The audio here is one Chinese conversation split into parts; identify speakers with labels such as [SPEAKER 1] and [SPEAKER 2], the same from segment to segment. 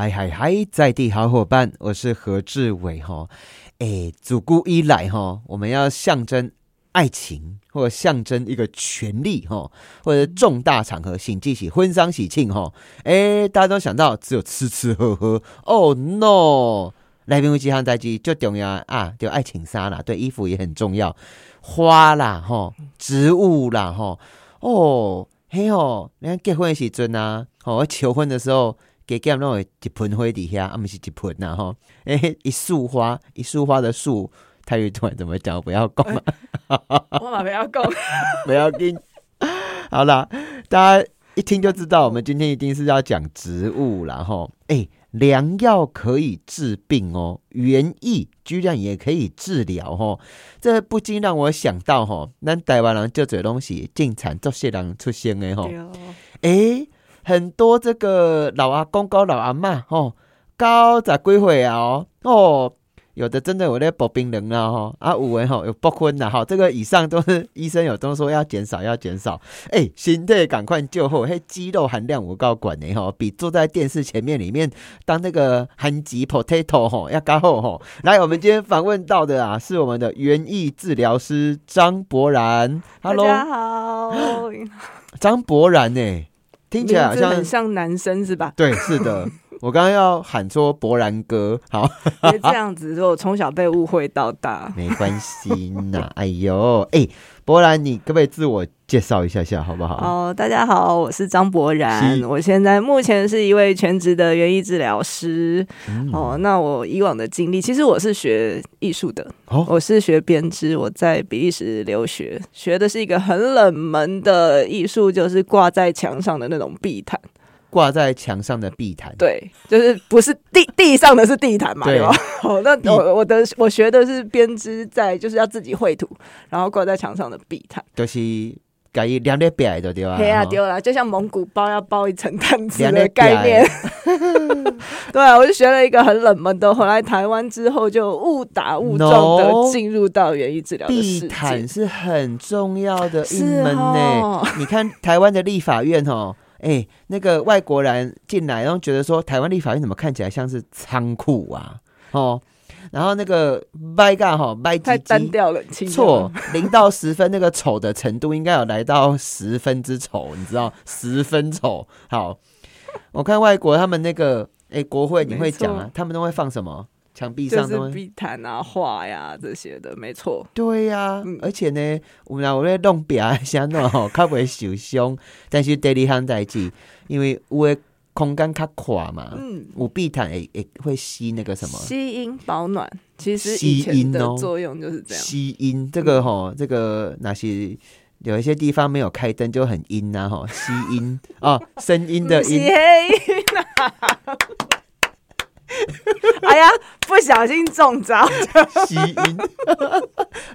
[SPEAKER 1] 嗨嗨嗨，在地好伙伴，我是何志伟哈。哎，自古以来哈，我们要象征爱情，或者象征一个权利哈，或者重大场合，请记起婚丧喜庆哈。哎，大家都想到只有吃吃喝喝。Oh no！来宾有几项代志最重要啊？就爱情纱啦，对，衣服也很重要，花啦哈，植物啦哈。哦，嘿哦，你看结婚的时阵啊，哦，求婚的时候。给给那种一盆花底下，啊不是一盆呐哈，哎一束花，一束花的束，泰语突然怎么讲？不要讲嘛，
[SPEAKER 2] 我嘛不要讲，
[SPEAKER 1] 不要紧。好啦，大家一听就知道，我们今天一定是要讲植物然后哎，良药可以治病哦，园艺居然也可以治疗哦，这不禁让我想到哈，咱台湾人这这东西进产这些人出现的哈，哎。很多这个老阿公、高老阿妈，哦，高咋几岁啊？哦，哦，有的真的有在搏冰人了，哈，啊，五位吼有搏婚了，哈，这个以上都是医生有都说要减少，要减少，哎，心态赶快救后，嘿，肌肉含量我高管呢，哈，比坐在电视前面里面当那个韩籍 potato 吼要高后吼。来，我们今天访问到的啊，是我们的园艺治疗师张博然
[SPEAKER 2] ，Hello，大家好，
[SPEAKER 1] 张博然呢？听起来好像
[SPEAKER 2] 很像男生是吧？
[SPEAKER 1] 对，是的。我刚刚要喊说博然哥，好，
[SPEAKER 2] 别这样子，我从小被误会到大，
[SPEAKER 1] 没关系呐。哎呦，哎，博然，你可不可以自我介绍一下下，好不好？
[SPEAKER 2] 哦，大家好，我是张博然，我现在目前是一位全职的园艺治疗师。哦，那我以往的经历，其实我是学艺术的，哦我是学编织，我在比利时留学，学的是一个很冷门的艺术，就是挂在墙上的那种壁毯。
[SPEAKER 1] 挂在墙上的地毯，
[SPEAKER 2] 对，就是不是地地上的是地毯嘛，对吧？好，那我我的我学的是编织，在就是要自己绘图，然后挂在墙上的地毯，
[SPEAKER 1] 就是改一两列白的对吧？
[SPEAKER 2] 对啊，丢了，就像蒙古包要包一层毯子的概念。对啊，我就学了一个很冷门的，回来台湾之后就误打误撞的进入到园艺治疗。
[SPEAKER 1] 地毯是很重要的一门呢。你看台湾的立法院哦。哎，那个外国人进来，然后觉得说台湾立法院怎么看起来像是仓库啊？哦，然后那个麦干哈麦
[SPEAKER 2] 太单调了，
[SPEAKER 1] 错，零到十分那个丑的程度应该有来到十分之丑，你知道十分丑。好，我看外国他们那个哎国会你会讲啊，他们都会放什么？墙壁上
[SPEAKER 2] 都是地毯啊、画呀这些的，没错。
[SPEAKER 1] 对呀，而且呢，我们我咧弄壁像那吼，较不会受伤。但是第二项代志，因为有的空间较宽嘛，嗯，有地毯也也会吸那个什么，
[SPEAKER 2] 吸音保暖。其实吸音的作用就是这样。
[SPEAKER 1] 吸音这个吼，这个那些有一些地方没有开灯就很阴呐吼，吸音啊，声音的 音。
[SPEAKER 2] 哎呀，不小心中招，
[SPEAKER 1] 吸音，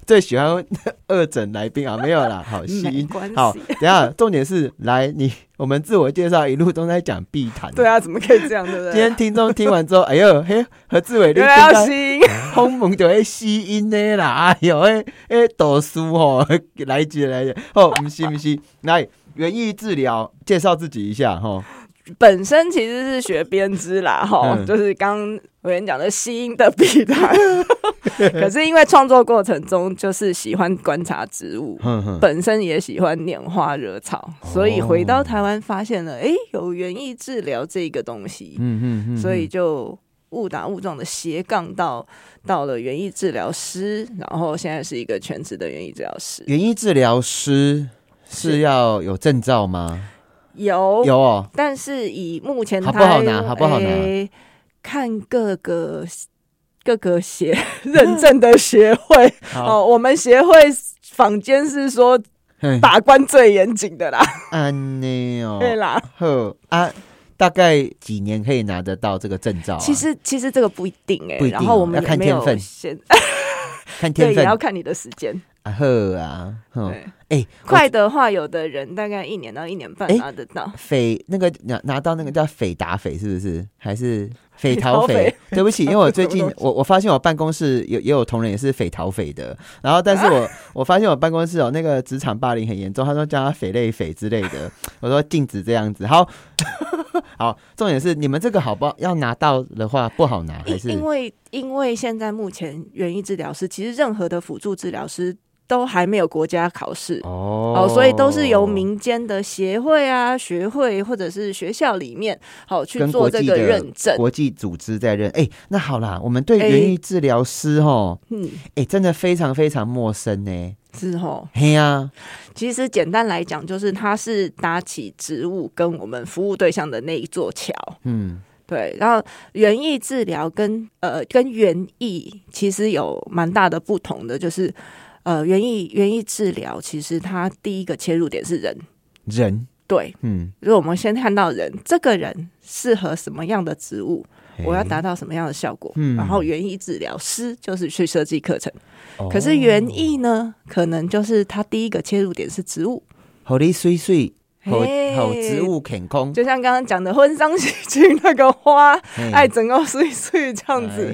[SPEAKER 1] 最喜欢二诊来宾啊，没有啦，好 吸音，好，等下重点是来你，我们自我介绍一路都在讲碧潭，
[SPEAKER 2] 对啊，怎么可以这样，对不对？
[SPEAKER 1] 今天听众听完之后，哎呦，嘿，何志伟，
[SPEAKER 2] 原来要吸音，
[SPEAKER 1] 轰猛就会吸音的啦，哎呦，哎哎，读书哦，来一句来一句，哦，不是不是，来园艺治疗，介绍自己一下哈。
[SPEAKER 2] 本身其实是学编织啦，哈，就是刚我跟你讲的吸音的笔台，可是因为创作过程中就是喜欢观察植物，本身也喜欢拈花惹草，所以回到台湾发现了，哎，有园艺治疗这个东西，嗯嗯，所以就误打误撞的斜杠到到了园艺治疗师，然后现在是一个全职的园艺治疗师。
[SPEAKER 1] 园艺治疗师是。要有证照吗？
[SPEAKER 2] 有
[SPEAKER 1] 有哦，
[SPEAKER 2] 但是以目前
[SPEAKER 1] 好不好拿？好不好拿？
[SPEAKER 2] 看各个各个协认证的协会 哦，我们协会坊间是说把关最严谨的啦。
[SPEAKER 1] 安尼哦，
[SPEAKER 2] 对啦。
[SPEAKER 1] 呵啊，大概几年可以拿得到这个证照？
[SPEAKER 2] 其实其实这个不一定哎，
[SPEAKER 1] 不一定。然后
[SPEAKER 2] 我们
[SPEAKER 1] 要看天分，看天分
[SPEAKER 2] 也要看你的时间。
[SPEAKER 1] 啊呵啊，
[SPEAKER 2] 对，哎，快的话，有的人大概一年到一年半拿得到。
[SPEAKER 1] 匪那个拿拿到那个叫匪达匪，是不是？还是匪逃匪？对不起，因为我最近我我发现我办公室有也有同仁也是匪逃匪的，然后但是我 我发现我办公室有那个职场霸凌很严重，他说叫他斐类匪之类的，我说禁止这样子。好。好，重点是你们这个好不好？要拿到的话不好拿，还是
[SPEAKER 2] 因为因为现在目前园艺治疗师，其实任何的辅助治疗师。都还没有国家考试哦，所以都是由民间的协会啊、学会或者是学校里面好去做这个认证，
[SPEAKER 1] 国际组织在认。哎，那好啦，我们对园艺治疗师哦，嗯，哎，真的非常非常陌生呢，
[SPEAKER 2] 是哦，
[SPEAKER 1] 嘿呀，
[SPEAKER 2] 其实简单来讲，就是它是搭起植物跟我们服务对象的那一座桥，嗯，对。然后园艺治疗跟呃跟园艺其实有蛮大的不同的，就是。呃，园艺园艺治疗其实它第一个切入点是人，
[SPEAKER 1] 人。
[SPEAKER 2] 对，嗯，如果我们先看到人，这个人适合什么样的植物，我要达到什么样的效果，然后园艺治疗师就是去设计课程，可是园艺呢，可能就是它第一个切入点是植物，
[SPEAKER 1] 好的水水，好好植物填空，
[SPEAKER 2] 就像刚刚讲的婚丧喜庆那个花，爱整个水水这样子，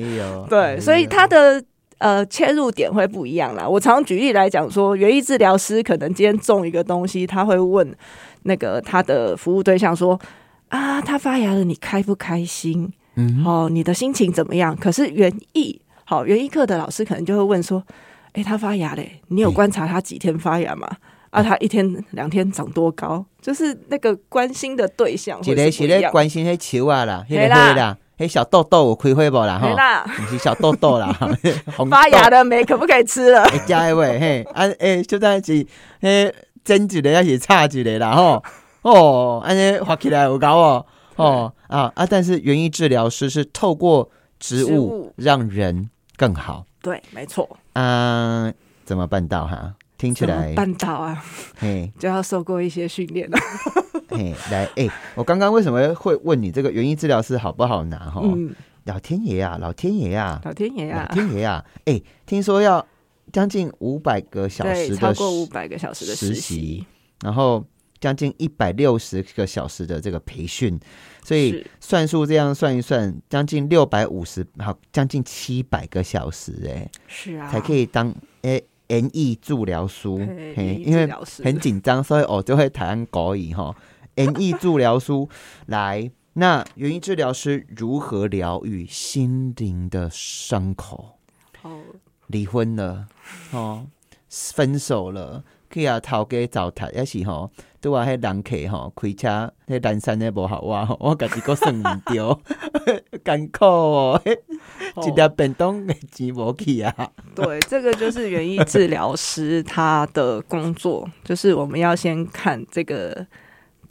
[SPEAKER 2] 对，所以它的。呃，切入点会不一样啦。我常举例来讲说，园艺治疗师可能今天种一个东西，他会问那个他的服务对象说：“啊，他发芽了，你开不开心？嗯，哦，你的心情怎么样？”可是园艺好园艺课的老师可能就会问说：“哎，他发芽嘞，你有观察他几天发芽吗？啊，他一天两天长多高？就是那个关心的对象，
[SPEAKER 1] 一个是咧关心那球啊啦，黑啦。”嘿，小豆豆我开会不啦？哈，你是小豆豆啦，
[SPEAKER 2] 发芽的梅可不可以吃了？
[SPEAKER 1] 加一位嘿，啊诶，就在一起嘿，争一个要是差一个啦，吼哦，安尼画起来有高哦，哦啊啊！但是园艺治疗师是透过植物让人更好，
[SPEAKER 2] 对，没错。
[SPEAKER 1] 嗯，怎么办到哈？听起来
[SPEAKER 2] 半岛啊，嘿，就要受过一些训练了。
[SPEAKER 1] 嘿，来，哎，我刚刚为什么会问你这个园艺治疗师好不好拿？哈，老天爷啊，老天爷啊，
[SPEAKER 2] 老天爷啊，
[SPEAKER 1] 老天爷啊！哎，听说要将近五百个小时的，
[SPEAKER 2] 超过五百个小时的实习，
[SPEAKER 1] 然后将近一百六十个小时的这个培训，所以算数这样算一算，将近六百五十，好，将近七百个小时，哎，
[SPEAKER 2] 是啊，
[SPEAKER 1] 才可以当哎园艺治疗书，嘿，因为很紧张，所以我就会谈国语哈。演绎治疗书来，那园艺治疗师如何疗愈心灵的伤口？哦，离婚了，哦，分手了，去啊头家糟蹋，也是吼，拄啊迄人客吼开车，迄南山的无好哇，我家己个算唔着，艰苦哦，一条便当的钱无去啊。
[SPEAKER 2] 对，这个就是园艺治疗师他的工作，就是我们要先看这个。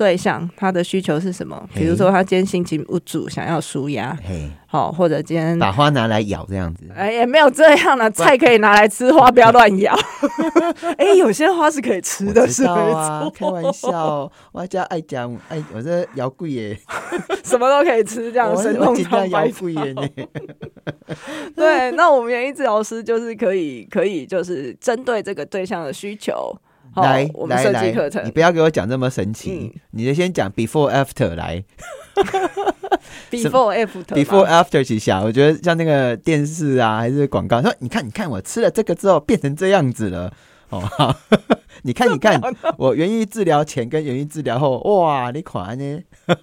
[SPEAKER 2] 对象他的需求是什么？比如说他今天心情不足，想要舒压，好，或者今天
[SPEAKER 1] 把花拿来咬这样子。
[SPEAKER 2] 哎，也没有这样的菜可以拿来吃，花不要乱咬。哎，有些花是可以吃的，是
[SPEAKER 1] 啊，开玩笑，我家爱讲，哎，我这摇贵耶，
[SPEAKER 2] 什么都可以吃，这样生动超
[SPEAKER 1] 摇贵耶呢。
[SPEAKER 2] 对，那我们园艺治疗师就是可以，可以就是针对这个对象的需求。
[SPEAKER 1] 来，
[SPEAKER 2] 我们设计课程，
[SPEAKER 1] 你不要给我讲这么神奇，你就先讲 before after 来。
[SPEAKER 2] before after，before
[SPEAKER 1] after 几下，我觉得像那个电视啊，还是广告，说你看，你看我吃了这个之后变成这样子了，哦，你看，你看我园艺治疗前跟园艺治疗后，哇，你款呢？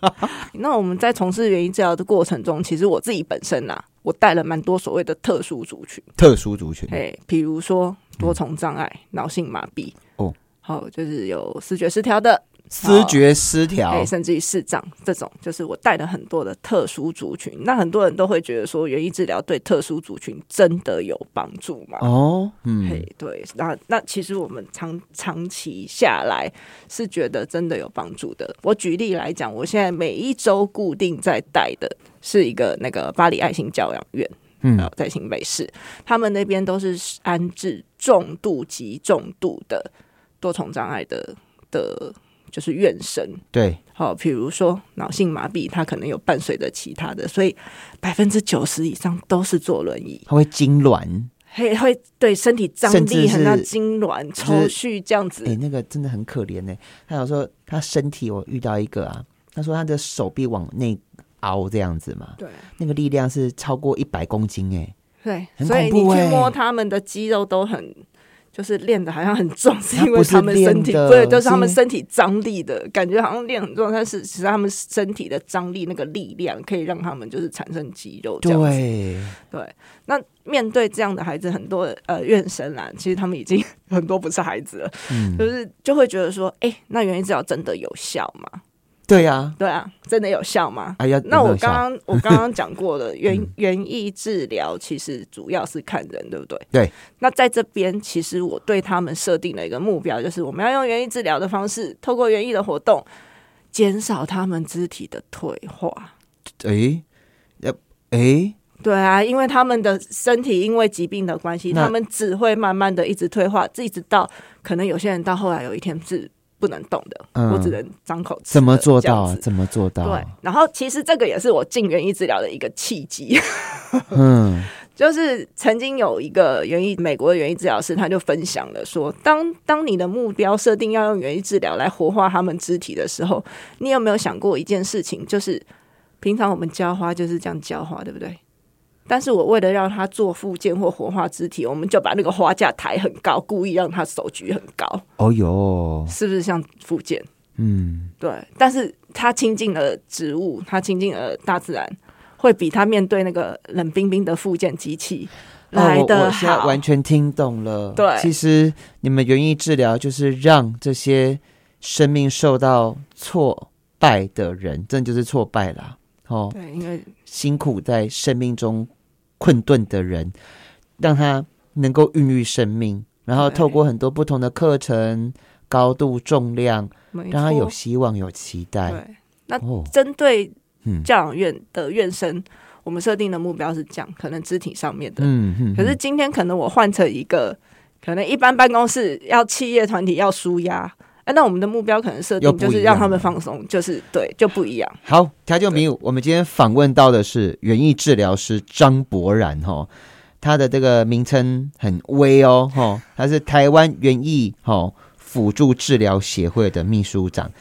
[SPEAKER 2] 那我们在从事园艺治疗的过程中，其实我自己本身呐，我带了蛮多所谓的特殊族群，
[SPEAKER 1] 特殊族群，
[SPEAKER 2] 哎，比如说多重障碍、脑性麻痹哦。好，就是有视觉失调的，
[SPEAKER 1] 视觉失调，
[SPEAKER 2] 甚至于视障这种，就是我带了很多的特殊族群。那很多人都会觉得说，园艺治疗对特殊族群真的有帮助吗？哦，嗯，嘿，对，那那其实我们长长期下来是觉得真的有帮助的。我举例来讲，我现在每一周固定在带的是一个那个巴黎爱心教养院，嗯，在新北市，他们那边都是安置重度及重度的。多重障碍的的，就是院生
[SPEAKER 1] 对，
[SPEAKER 2] 好，比如说脑性麻痹，他可能有伴随着其他的，所以百分之九十以上都是坐轮椅，
[SPEAKER 1] 他会痉挛，
[SPEAKER 2] 会会对身体张力很大，痉挛抽搐这样子，
[SPEAKER 1] 哎，那个真的很可怜呢。他有说他身体，我遇到一个啊，他说他的手臂往内凹这样子嘛，
[SPEAKER 2] 对，
[SPEAKER 1] 那个力量是超过一百公斤，哎，
[SPEAKER 2] 对，所以你去摸他们的肌肉都很。就是练的好像很壮，是因为他们身体对，就是他们身体张力的感觉好像练很壮，但是其实他们身体的张力那个力量可以让他们就是产生肌肉。对。对，那面对这样的孩子，很多呃怨生啦，其实他们已经 很多不是孩子了，就是就会觉得说，哎，那原因治疗真的有效吗？
[SPEAKER 1] 对呀，
[SPEAKER 2] 对啊，真的有效吗？哎呀，那我刚刚 我刚刚讲过了，原原意治疗其实主要是看人，对不对？
[SPEAKER 1] 对。
[SPEAKER 2] 那在这边，其实我对他们设定了一个目标，就是我们要用原意治疗的方式，透过园艺的活动，减少他们肢体的退化。
[SPEAKER 1] 哎，要哎，
[SPEAKER 2] 对啊，因为他们的身体因为疾病的关系，他们只会慢慢的一直退化，一直到可能有些人到后来有一天是。不能动的，我只能张口吃。
[SPEAKER 1] 怎么做到？怎么做到？
[SPEAKER 2] 对，然后其实这个也是我进园艺治疗的一个契机。嗯，就是曾经有一个园艺美国的园艺治疗师，他就分享了说，当当你的目标设定要用园艺治疗来活化他们肢体的时候，你有没有想过一件事情？就是平常我们浇花就是这样浇花，对不对？但是我为了让他做复健或活化肢体，我们就把那个花架抬很高，故意让他手举很高。
[SPEAKER 1] 哦哟，
[SPEAKER 2] 是不是像复健？嗯，对。但是他亲近了植物，他亲近了大自然，会比他面对那个冷冰冰的复健机器来的好。
[SPEAKER 1] 完全听懂了。
[SPEAKER 2] 对，
[SPEAKER 1] 其实你们园艺治疗就是让这些生命受到挫败的人，这就是挫败啦。
[SPEAKER 2] 哦，对，因为
[SPEAKER 1] 辛苦在生命中。困顿的人，让他能够孕育生命，然后透过很多不同的课程、高度、重量，让他有希望、有期待。
[SPEAKER 2] 对，那针对教养院的院生，我们设定的目标是这样，可能肢体上面的。嗯嗯。可是今天可能我换成一个，可能一般办公室要企业团体要舒压。哎，那我们的目标可能设定就是让他们放松，就是对，就不一样。
[SPEAKER 1] 好，调酒迷，我们今天访问到的是园艺治疗师张博然哈，他的这个名称很威哦哈，他是台湾园艺哈辅助治疗协会的秘书长。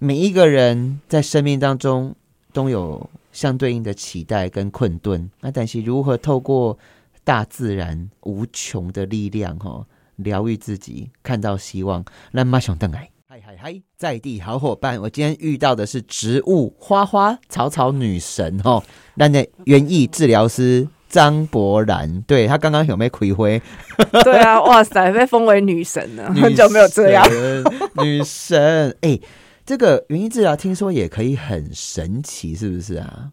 [SPEAKER 1] 每一个人在生命当中都有相对应的期待跟困顿，那但是如何透过大自然无穷的力量哈？疗愈自己，看到希望。那马上登来，嗨嗨嗨，在地好伙伴，我今天遇到的是植物花花草草女神哦，那的园艺治疗师张博然，对他刚刚有没有葵灰？
[SPEAKER 2] 对啊，哇塞，被封为女神了，很久没有这样。
[SPEAKER 1] 女神，哎，这个园艺治疗听说也可以很神奇，是不是啊？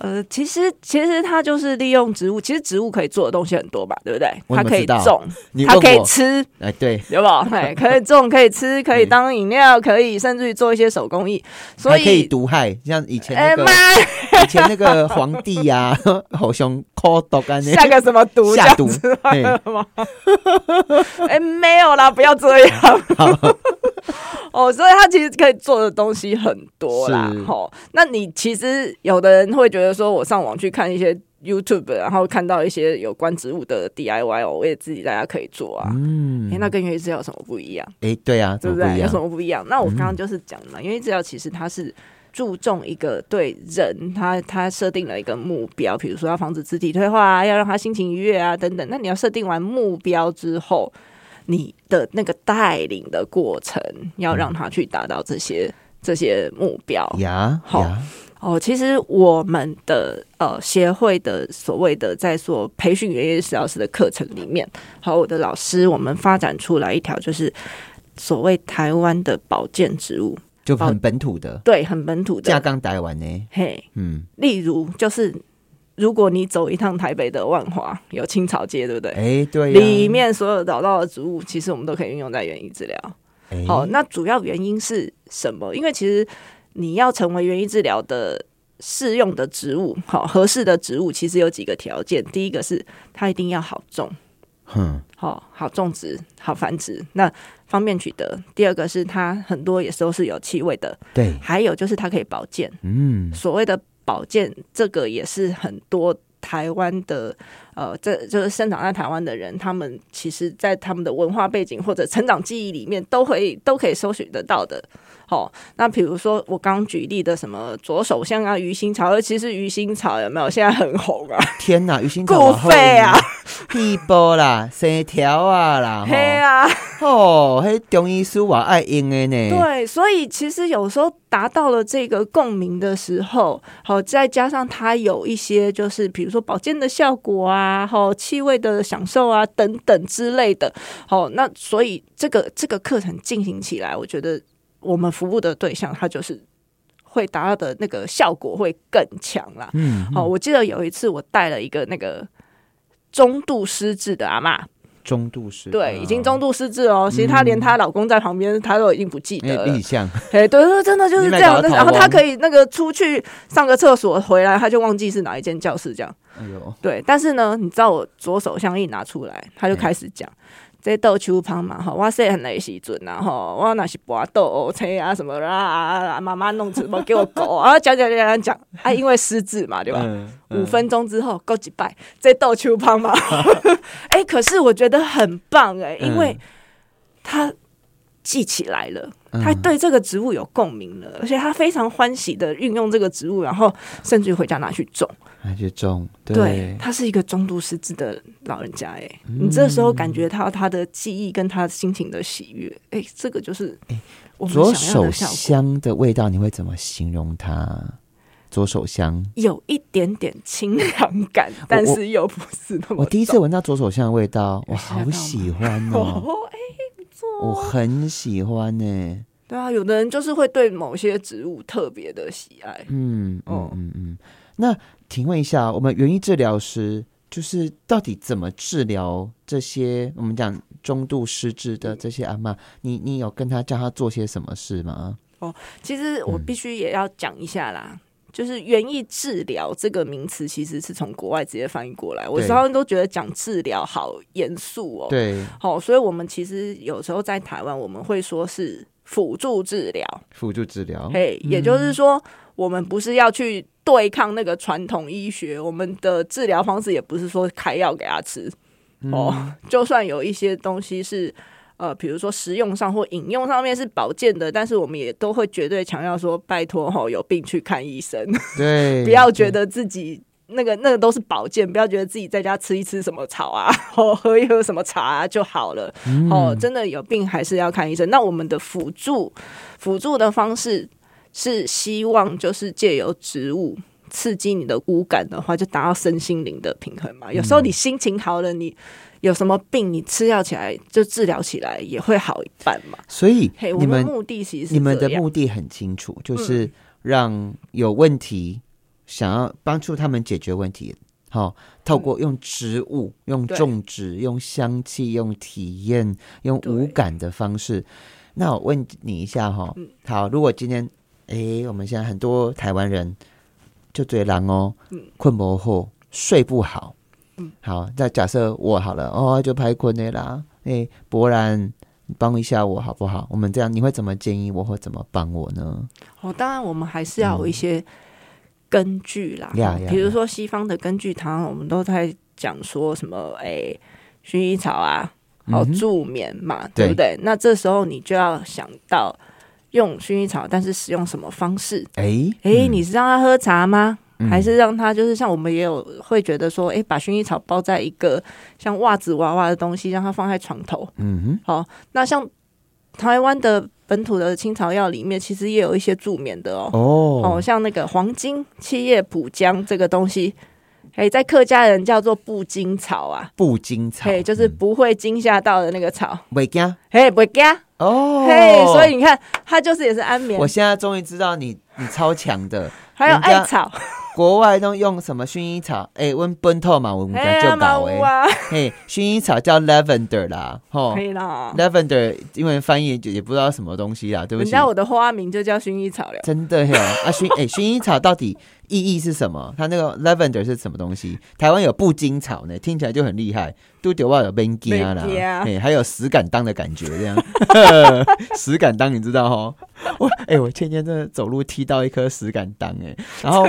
[SPEAKER 2] 呃，其实其实它就是利用植物，其实植物可以做的东西很多吧，对不对？它可以种，它可以吃，
[SPEAKER 1] 哎，对，
[SPEAKER 2] 有不？哎，可以种，可以吃，可以当饮料，可以甚至于做一些手工艺，所以
[SPEAKER 1] 可以毒害，像以前那个以前那个皇帝呀，好像抠毒干
[SPEAKER 2] 下个什么毒
[SPEAKER 1] 下毒
[SPEAKER 2] 吗？哎，没有啦，不要这样。哦，所以它其实可以做的东西很多啦。吼，那你其实有的人会觉得说，我上网去看一些 YouTube，然后看到一些有关植物的 DIY 哦，我也自己大家可以做啊。嗯，哎，那跟园艺治疗有什么不一样？
[SPEAKER 1] 哎，对啊，
[SPEAKER 2] 对不对？有什么不一样？那我刚刚就是讲嘛，园艺治疗其实它是注重一个对人，他他设定了一个目标，比如说要防止肢体退化啊，要让他心情愉悦啊，等等。那你要设定完目标之后。你的那个带领的过程，要让他去达到这些这些目标
[SPEAKER 1] 呀。好
[SPEAKER 2] 哦，其实我们的呃协会的所谓的在做培训原业治疗师的课程里面，和我的老师，我们发展出来一条，就是所谓台湾的保健植物，
[SPEAKER 1] 就很本土的，
[SPEAKER 2] 对，很本土的，
[SPEAKER 1] 架刚台湾呢。
[SPEAKER 2] 嘿，嗯，例如就是。如果你走一趟台北的万华，有青草街，对不对？
[SPEAKER 1] 哎，对。
[SPEAKER 2] 里面所有找到的植物，其实我们都可以运用在园艺治疗。好，那主要原因是什么？因为其实你要成为园艺治疗的适用的植物，好合适的植物，其实有几个条件。第一个是它一定要好种，嗯，好好种植、好繁殖，那方便取得。第二个是它很多也都是有气味的，
[SPEAKER 1] 对。
[SPEAKER 2] 还有就是它可以保健，嗯，所谓的。保健这个也是很多台湾的呃，这就是生长在台湾的人，他们其实在他们的文化背景或者成长记忆里面，都会都可以搜寻得到的。好，那比如说我刚举例的什么左手香啊、鱼腥草，尤其是鱼腥草有没有？现在很红啊！
[SPEAKER 1] 天哪，鱼腥草
[SPEAKER 2] 肺啊！
[SPEAKER 1] 一波啦，生条啊啦，
[SPEAKER 2] 嘿啊，
[SPEAKER 1] 哦，嘿，中医师我爱用的呢。
[SPEAKER 2] 对，所以其实有时候达到了这个共鸣的时候，好，再加上它有一些就是比如说保健的效果啊，好，气味的享受啊等等之类的，好，那所以这个这个课程进行起来，我觉得我们服务的对象他就是会达到的那个效果会更强啦。嗯，好，我记得有一次我带了一个那个。中度失智的阿妈，
[SPEAKER 1] 中度失
[SPEAKER 2] 对，已经中度失智哦。其实她连她老公在旁边，她都已经不记得了。
[SPEAKER 1] 印象，
[SPEAKER 2] 哎，对对，真的就是这样。然后她可以那个出去上个厕所回来，她就忘记是哪一间教室这样。哎呦，对。但是呢，你知道我左手相一拿出来，她就开始讲。这豆秋芳嘛，吼，我细汉的时阵啊吼，我那是拔豆车啊什么啦，妈妈弄什么给我狗 啊，讲讲讲讲讲，啊，因为失智嘛，对吧？五分钟之后，够几拜，这豆秋芳嘛，哎，可是我觉得很棒哎，因为他记起来了，他对这个植物有共鸣了，而且他非常欢喜的运用这个植物，然后甚至回家拿去种。
[SPEAKER 1] 拿去种，
[SPEAKER 2] 对。他是一个中度失智的老人家，哎，你这时候感觉到他的记忆跟他心情的喜悦，哎，这个就是哎，
[SPEAKER 1] 左手香的味道，你会怎么形容它？左手香？
[SPEAKER 2] 有一点点清凉感，但是又不是那么。
[SPEAKER 1] 我第一次闻到左手香的味道，我好喜欢哦，我很喜欢呢。
[SPEAKER 2] 对啊，有的人就是会对某些植物特别的喜爱，嗯
[SPEAKER 1] 嗯嗯嗯，那。请问一下，我们园艺治疗师就是到底怎么治疗这些我们讲中度失智的这些阿妈？你你有跟他教他做些什么事吗？
[SPEAKER 2] 哦，其实我必须也要讲一下啦，就是园艺治疗这个名词其实是从国外直接翻译过来。我常常都觉得讲治疗好严肃哦，
[SPEAKER 1] 对，
[SPEAKER 2] 好，所以我们其实有时候在台湾我们会说是辅助治疗，
[SPEAKER 1] 辅助治疗，
[SPEAKER 2] 嘿，也就是说我们不是要去。对抗那个传统医学，我们的治疗方式也不是说开药给他吃哦。就算有一些东西是呃，比如说食用上或饮用上面是保健的，但是我们也都会绝对强调说，拜托哈，有病去看医生。
[SPEAKER 1] 对，
[SPEAKER 2] 不要觉得自己那个那个都是保健，不要觉得自己在家吃一吃什么草啊，哦喝一喝什么茶就好了。哦，真的有病还是要看医生。那我们的辅助辅助的方式。是希望就是借由植物刺激你的五感的话，就达到身心灵的平衡嘛。有时候你心情好了，你有什么病，你吃药起来就治疗起来也会好一半嘛。
[SPEAKER 1] 所以你们
[SPEAKER 2] 目的其实
[SPEAKER 1] 你们的目的很清楚，就是让有问题想要帮助他们解决问题，好，透过用植物、用种植、用香气、用体验、用五感的方式。那我问你一下哈，好，如果今天。哎，我们现在很多台湾人就嘴狼哦，困不好，睡不好。嗯，好，那假设我好了哦，就拍困的啦。哎，博然，帮一下我好不好？我们这样，你会怎么建议我，或怎么帮我呢？
[SPEAKER 2] 哦，当然，我们还是要有一些根据啦。比如说西方的根据汤，我们都在讲说什么？哎，薰衣草啊，好助眠嘛，对不对？那这时候你就要想到。用薰衣草，但是使用什么方式？哎哎，你是让他喝茶吗？还是让他就是像我们也有会觉得说，哎，把薰衣草包在一个像袜子娃娃的东西，让它放在床头。嗯哼，好，那像台湾的本土的青草药里面，其实也有一些助眠的哦。哦，哦，像那个黄金七叶蒲姜这个东西。哎，在客家人叫做不惊草啊，
[SPEAKER 1] 不惊草，嘿，
[SPEAKER 2] 就是不会惊吓到的那个草，
[SPEAKER 1] 不惊，
[SPEAKER 2] 嘿，不惊，哦，嘿，所以你看，他就是也是安眠。
[SPEAKER 1] 我现在终于知道你，你超强的，
[SPEAKER 2] 还有艾草。
[SPEAKER 1] 国外都用什么薰衣草？哎，温奔透嘛，我们家就搞哎。嘿，薰衣草叫 lavender 啦，
[SPEAKER 2] 吼，可以啦。
[SPEAKER 1] lavender 因为翻译也不知道什么东西啦，对不起。人
[SPEAKER 2] 家我的花名就叫薰衣草了。
[SPEAKER 1] 真的嘿，啊薰哎，薰衣草到底意义是什么？它那个 lavender 是什么东西？台湾有布金草呢，听起来就很厉害。都丢哇有 b e n g i 啦，哎，还有石敢当的感觉这样。石敢当你知道哈？我哎，我天天真的走路踢到一颗石敢当哎，然后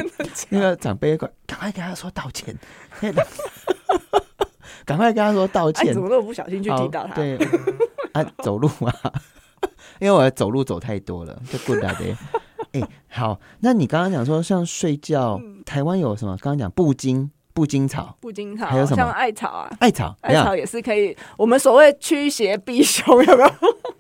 [SPEAKER 1] 那个长辈赶赶快跟他说道歉，赶快跟他说道歉，
[SPEAKER 2] 怎么都不小心去踢到他？
[SPEAKER 1] 对 啊，走路啊，因为我走路走太多了，就不打的。哎，好，那你刚刚讲说像睡觉，台湾有什么？刚刚讲布巾。布金草，
[SPEAKER 2] 布金草，
[SPEAKER 1] 还有什么
[SPEAKER 2] 像艾草啊，
[SPEAKER 1] 艾草，
[SPEAKER 2] 艾草也是可以。我们所谓驱邪避凶，有没有？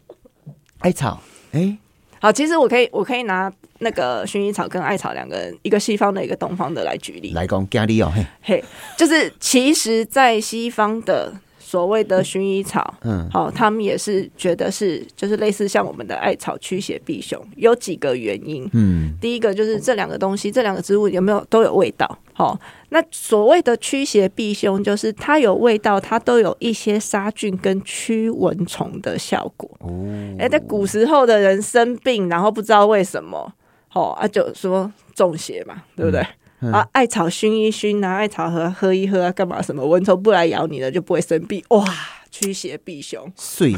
[SPEAKER 1] 艾草，哎，
[SPEAKER 2] 好，其实我可以，我可以拿那个薰衣草跟艾草两个人，一个西方的，一个东方的来举例。
[SPEAKER 1] 来讲，咖喱哦，嘿，
[SPEAKER 2] 嘿，就是其实，在西方的。所谓的薰衣草，嗯，好，他们也是觉得是，就是类似像我们的艾草驱邪避凶，有几个原因，嗯，第一个就是这两个东西，这两个植物有没有都有味道，好，那所谓的驱邪避凶，就是它有味道，它都有一些杀菌跟驱蚊虫的效果。哦，哎，在古时候的人生病，然后不知道为什么，哦啊，就说中邪嘛，对不对？啊，艾草熏一熏啊，艾草喝喝一喝啊，干嘛？什么蚊虫不来咬你了，就不会生病哇！驱邪避凶，
[SPEAKER 1] 睡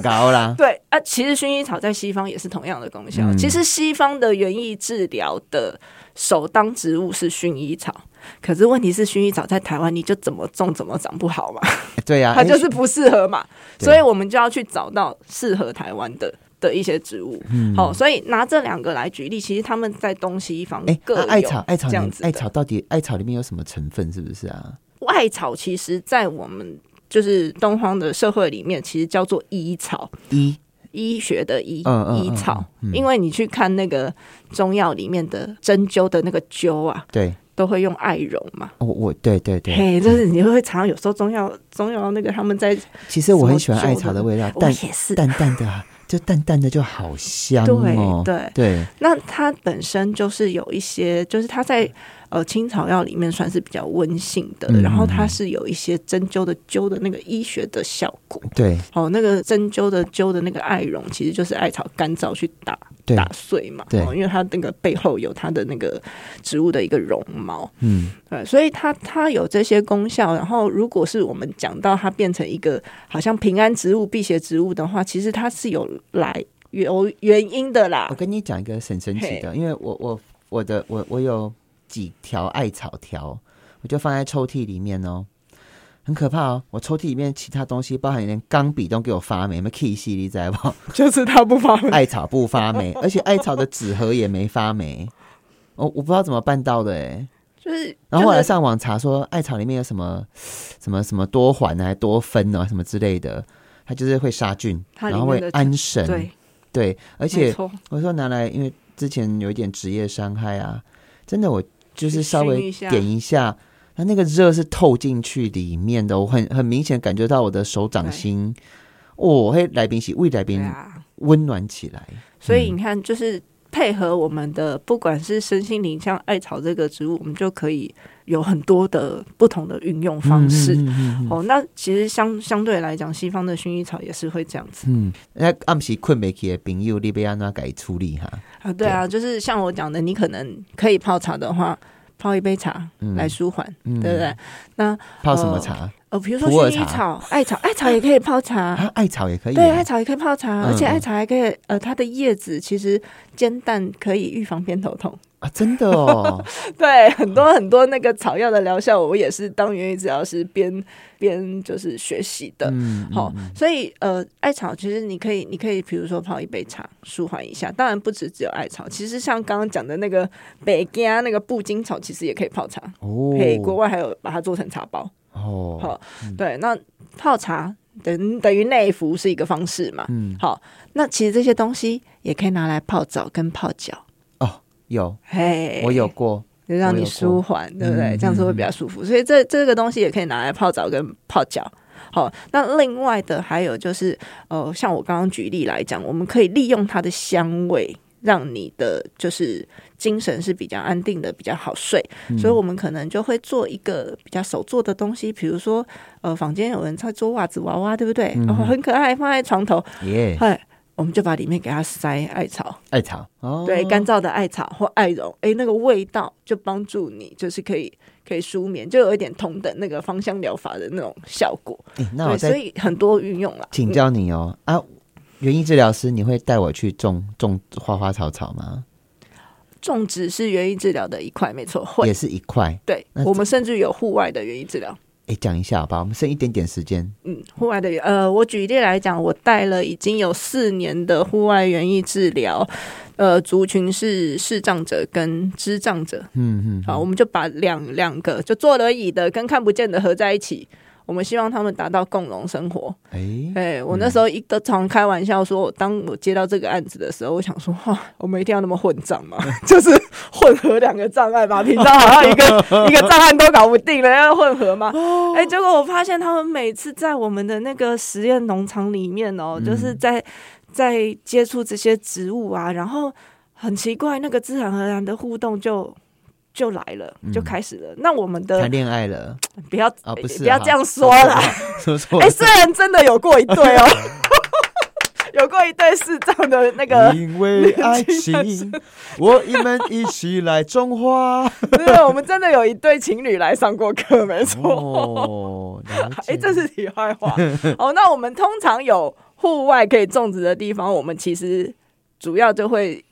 [SPEAKER 1] 高啦。
[SPEAKER 2] 对啊，其实薰衣草在西方也是同样的功效。其实西方的园艺治疗的首当植物是薰衣草，可是问题是薰衣草在台湾你就怎么种怎么长不好嘛？
[SPEAKER 1] 对呀，
[SPEAKER 2] 它就是不适合嘛，所以我们就要去找到适合台湾的。的一些植物，好，所以拿这两个来举例，其实他们在东西方各有
[SPEAKER 1] 艾草，艾草
[SPEAKER 2] 这样子。
[SPEAKER 1] 艾草到底艾草里面有什么成分？是不是啊？
[SPEAKER 2] 艾草其实，在我们就是东方的社会里面，其实叫做医草，
[SPEAKER 1] 医
[SPEAKER 2] 医学的医医草。因为你去看那个中药里面的针灸的那个灸啊，
[SPEAKER 1] 对，
[SPEAKER 2] 都会用艾绒嘛。
[SPEAKER 1] 我我对对对，
[SPEAKER 2] 嘿，就是你会常常有时候中药中药那个他们在，
[SPEAKER 1] 其实我很喜欢艾草的味道，
[SPEAKER 2] 但也是
[SPEAKER 1] 淡淡的。就淡淡的就好香
[SPEAKER 2] 哦，对
[SPEAKER 1] 对。
[SPEAKER 2] 那它本身就是有一些，就是它在呃青草药里面算是比较温性的，然后它是有一些针灸的灸的那个医学的效果。
[SPEAKER 1] 对，
[SPEAKER 2] 哦，那个针灸的灸的那个艾绒，其实就是艾草干燥去打。打碎嘛，
[SPEAKER 1] 对，
[SPEAKER 2] 因为它那个背后有它的那个植物的一个绒毛，嗯，对，所以它它有这些功效。然后，如果是我们讲到它变成一个好像平安植物、辟邪植物的话，其实它是有来有原因的啦。
[SPEAKER 1] 我跟你讲一个很神奇的，因为我我我的我我有几条艾草条，我就放在抽屉里面哦。很可怕哦！我抽屉里面其他东西，包含连钢笔都给我发霉，没 key 系列在不？
[SPEAKER 2] 就是它不发霉，
[SPEAKER 1] 艾草不发霉，而且艾草的纸盒也没发霉。我我不知道怎么办到的哎，
[SPEAKER 2] 就是，
[SPEAKER 1] 然后后来上网查说，艾草里面有什么什么什么多环啊、多酚啊什么之类的，它就是会杀菌，然后会安神，
[SPEAKER 2] 对
[SPEAKER 1] 对，而且我说拿来，因为之前有一点职业伤害啊，真的我就是稍微点一下。那那个热是透进去里面的，我很很明显感觉到我的手掌心，哦，会来宾洗胃来宾温暖起来。
[SPEAKER 2] 所以你看，就是配合我们的，不管是身心灵，像艾草这个植物，我们就可以有很多的不同的运用方式。哦，那其实相相对来讲，西方的薰衣草也是会这样子。
[SPEAKER 1] 嗯，那暗时困没起的朋友，你不要那改处理哈。
[SPEAKER 2] 啊，对啊，就是像我讲的，你可能可以泡茶的话。泡一杯茶来舒缓，对不对？那
[SPEAKER 1] 泡什么茶？
[SPEAKER 2] 呃，比如说薰衣草、艾草，艾草也可以泡茶，
[SPEAKER 1] 艾草也可以。
[SPEAKER 2] 对，艾草也可以泡茶，而且艾草还可以，呃，它的叶子其实煎蛋可以预防偏头痛。
[SPEAKER 1] 啊，真的哦，
[SPEAKER 2] 对，很多很多那个草药的疗效，我也是当园艺治疗师边边就是学习的。好，所以呃，艾草其实你可以，你可以比如说泡一杯茶，舒缓一下。当然不止只有艾草，其实像刚刚讲的那个北加那个布金草，其实也可以泡茶。哦，可以，国外还有把它做成茶包。哦，好，对，那泡茶等等于内服是一个方式嘛。嗯，好，那其实这些东西也可以拿来泡澡跟泡脚。
[SPEAKER 1] 哦有，嘿，我有过，
[SPEAKER 2] 就让你舒缓，对不对？这样子会比较舒服。所以这这个东西也可以拿来泡澡跟泡脚。好，那另外的还有就是，呃，像我刚刚举例来讲，我们可以利用它的香味，让你的就是精神是比较安定的，比较好睡。所以我们可能就会做一个比较手做的东西，比如说，呃，房间有人在做袜子娃娃，对不对？然后很可爱，放在床头，耶，嗨。我们就把里面给它塞艾草，
[SPEAKER 1] 艾草，哦，
[SPEAKER 2] 对，干燥的艾草或艾绒，哎，那个味道就帮助你，就是可以可以舒眠，就有一点同等那个芳香疗法的那种效果。
[SPEAKER 1] 那
[SPEAKER 2] 所以很多运用了。
[SPEAKER 1] 请教你哦，啊，园艺治疗师，你会带我去种种花花草草吗？
[SPEAKER 2] 种植是园艺治疗的一块，没错，会
[SPEAKER 1] 也是一块。
[SPEAKER 2] 对，我们甚至有户外的园艺治疗。
[SPEAKER 1] 哎，讲一下好吧，我们剩一点点时间。
[SPEAKER 2] 嗯，户外的呃，我举例来讲，我带了已经有四年的户外园艺治疗，呃，族群是视障者跟智障者。嗯嗯，好，我们就把两两个就坐轮椅的跟看不见的合在一起。我们希望他们达到共荣生活。哎哎，我那时候一都常开玩笑说，当我接到这个案子的时候，我想说，哇，我们一定要那么混账嘛，就是混合两个障碍嘛。平常好像一个一个障碍都搞不定了，要混合吗？哎，结果我发现他们每次在我们的那个实验农场里面哦，就是在在接触这些植物啊，然后很奇怪，那个自然而然的互动就。就来了，就开始了。那我们的
[SPEAKER 1] 谈恋爱了，
[SPEAKER 2] 不要
[SPEAKER 1] 啊，不是
[SPEAKER 2] 不要这样说啦。
[SPEAKER 1] 说错。
[SPEAKER 2] 哎，虽然真的有过一对哦，有过一对是这样的那个。
[SPEAKER 1] 因为爱情，我们一起来种花。
[SPEAKER 2] 对，我们真的有一对情侣来上过课，没错。哦，哎，这是题外话。哦，那我们通常有户外可以种植的地方，我们其实主要就会。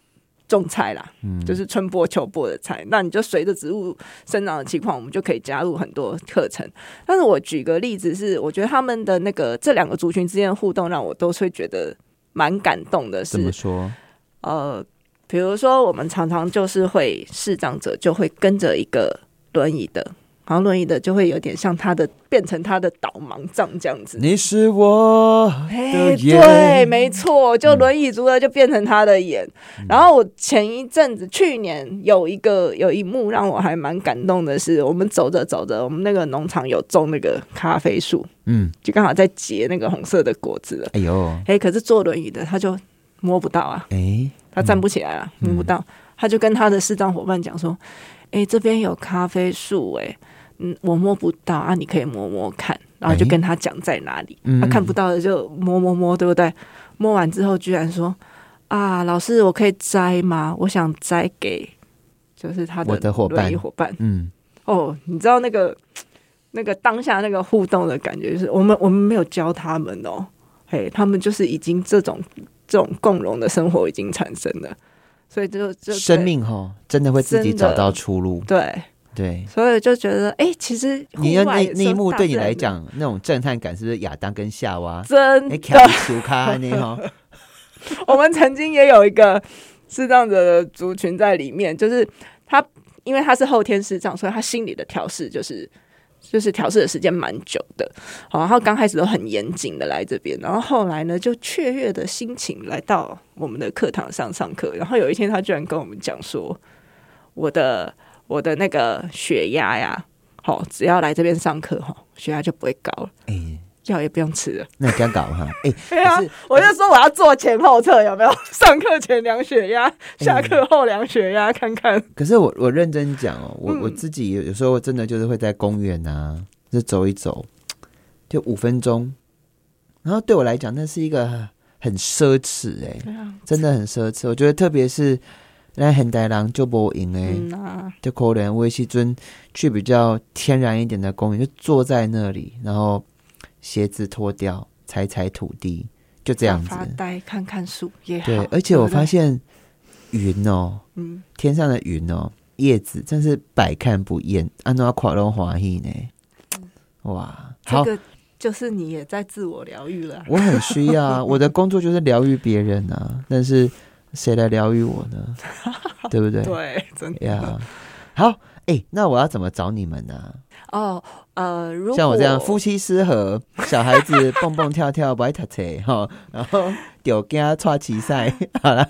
[SPEAKER 2] 种菜啦，就是春播、秋播的菜。那你就随着植物生长的情况，我们就可以加入很多课程。但是我举个例子是，我觉得他们的那个这两个族群之间的互动，让我都会觉得蛮感动的。是
[SPEAKER 1] 怎么说？
[SPEAKER 2] 呃，比如说我们常常就是会视障者就会跟着一个轮椅的。然后轮椅的就会有点像他的变成他的导盲杖这样子。
[SPEAKER 1] 你是我的眼，
[SPEAKER 2] 对，没错，就轮椅族的就变成他的眼。然后我前一阵子去年有一个有一幕让我还蛮感动的是，我们走着走着，我们那个农场有种那个咖啡树，嗯，就刚好在结那个红色的果子了。哎呦，哎，可是坐轮椅的他就摸不到啊，哎，他站不起来啊，摸不到，他就跟他的视障伙伴讲说，哎，这边有咖啡树，哎。嗯，我摸不到啊，你可以摸摸看，然后就跟他讲在哪里，他看不到的就摸摸摸，对不对？摸完之后居然说啊，老师，我可以摘吗？我想摘给就是他
[SPEAKER 1] 的伙伴
[SPEAKER 2] 伙伴。嗯，哦，你知道那个那个当下那个互动的感觉，就是我们我们没有教他们哦，嘿，他们就是已经这种这种共荣的生活已经产生了，所以就就
[SPEAKER 1] 生命哈，真的会自己找到出路，
[SPEAKER 2] 对。
[SPEAKER 1] 对，
[SPEAKER 2] 所以就觉得，哎，其实
[SPEAKER 1] 你那那一幕对你来讲，那种震撼感是不是亚当跟夏娃
[SPEAKER 2] 真的？我们曾经也有一个视障的族群在里面，就是他，因为他是后天视障，所以他心理的调试就是就是调试的时间蛮久的。好，然后刚开始都很严谨的来这边，然后后来呢，就雀跃的心情来到我们的课堂上上课。然后有一天，他居然跟我们讲说，我的。我的那个血压呀，好，只要来这边上课哈，血压就不会高了。哎，药也不用吃了。
[SPEAKER 1] 那这样搞哈？哎，
[SPEAKER 2] 对啊，我就说我要做前后测，有没有？上课前量血压，下课后量血压，看看。
[SPEAKER 1] 可是我我认真讲哦，我我自己有有时候真的就是会在公园啊，就走一走，就五分钟，然后对我来讲，那是一个很奢侈哎，真的很奢侈。我觉得特别是。那很大人就不赢诶，就可能维西尊去比较天然一点的公园，就坐在那里，然后鞋子脱掉，踩踩土地，就这样子
[SPEAKER 2] 发呆，看看树也好。
[SPEAKER 1] 对，而且我发现云哦，嗯，天上的云哦，叶子真是百看不厌，安怎垮龙华意呢？哇，
[SPEAKER 2] 这个就是你也在自我疗愈了。
[SPEAKER 1] 我很需要，我的工作就是疗愈别人啊，但是。谁来疗愈我呢？对不对？
[SPEAKER 2] 对，真的呀。
[SPEAKER 1] 好，哎，那我要怎么找你们呢？
[SPEAKER 2] 哦，呃，
[SPEAKER 1] 像我这样夫妻失和，小孩子 蹦蹦跳跳不爱读册哈，然后丢家抓棋赛。好了，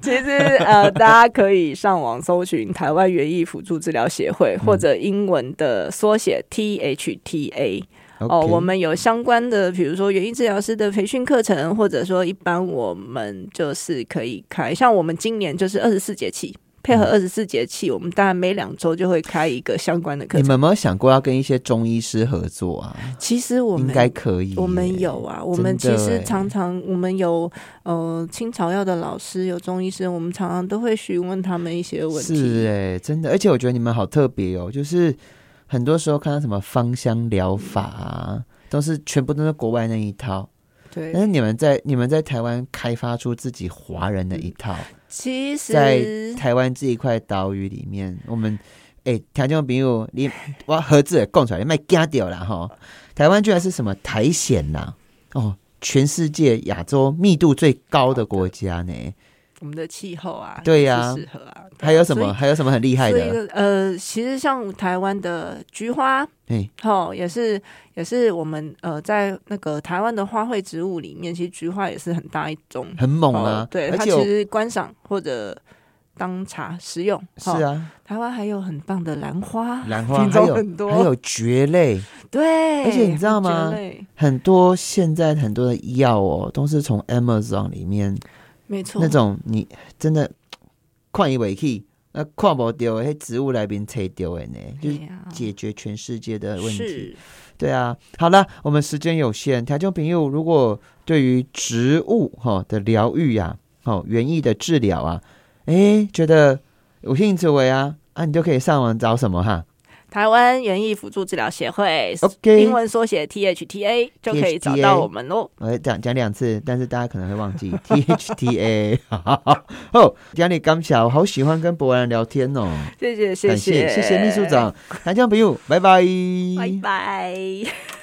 [SPEAKER 2] 其实呃，大家可以上网搜寻台湾园艺辅助治疗协会，或者英文的缩写 THTA。哦，我们有相关的，比如说园艺治疗师的培训课程，或者说一般我们就是可以开，像我们今年就是二十四节气，配合二十四节气，我们大概每两周就会开一个相关的课程。
[SPEAKER 1] 你们有没有想过要跟一些中医师合作啊？
[SPEAKER 2] 其实我们
[SPEAKER 1] 应该可以，
[SPEAKER 2] 我们有啊，我们其实常常我们有呃清朝药的老师，有中医师，我们常常都会询问他们一些问题。
[SPEAKER 1] 是哎，真的，而且我觉得你们好特别哦，就是。很多时候看到什么芳香疗法啊，都是全部都是国外那一套。
[SPEAKER 2] 对，
[SPEAKER 1] 但是你们在你们在台湾开发出自己华人的一套。
[SPEAKER 2] 其实，
[SPEAKER 1] 在台湾这一块岛屿里面，我们。哎，听众朋友，你我盒子供出来，你卖惊掉了哈。台湾居然是什么苔藓呐？哦，全世界亚洲密度最高的国家呢？
[SPEAKER 2] 我们的气候啊，
[SPEAKER 1] 对呀，
[SPEAKER 2] 适合啊。
[SPEAKER 1] 还有什么？还有什么很厉害的？
[SPEAKER 2] 呃，其实像台湾的菊花，哎，好，也是也是我们呃在那个台湾的花卉植物里面，其实菊花也是很大一种，
[SPEAKER 1] 很猛啊。
[SPEAKER 2] 对，它其实观赏或者当茶食用。
[SPEAKER 1] 是啊，
[SPEAKER 2] 台湾还有很棒的兰花，
[SPEAKER 1] 兰花还有很多，还有蕨类。
[SPEAKER 2] 对，
[SPEAKER 1] 而且你知道吗？很多现在很多的药哦，都是从 Amazon 里面。
[SPEAKER 2] 没错，
[SPEAKER 1] 那种你真的看以为去，那看不掉，那植物来边拆掉的呢，就是解决全世界的问题。对啊，好了，我们时间有限，台中朋友如果对于植物哈的疗愈呀，哦园艺的治疗啊，哎，觉得有兴趣为啊，啊，你就可以上网找什么哈。
[SPEAKER 2] 台湾园艺辅助治疗协会，OK，英文缩写 THTA 就可以找到我们喽。
[SPEAKER 1] 我讲讲两次，但是大家可能会忘记 THTA。哦，讲你刚巧，我好喜欢跟博文聊天哦。
[SPEAKER 2] 谢谢谢谢
[SPEAKER 1] 谢谢秘书长，台江朋友，拜拜，
[SPEAKER 2] 拜拜。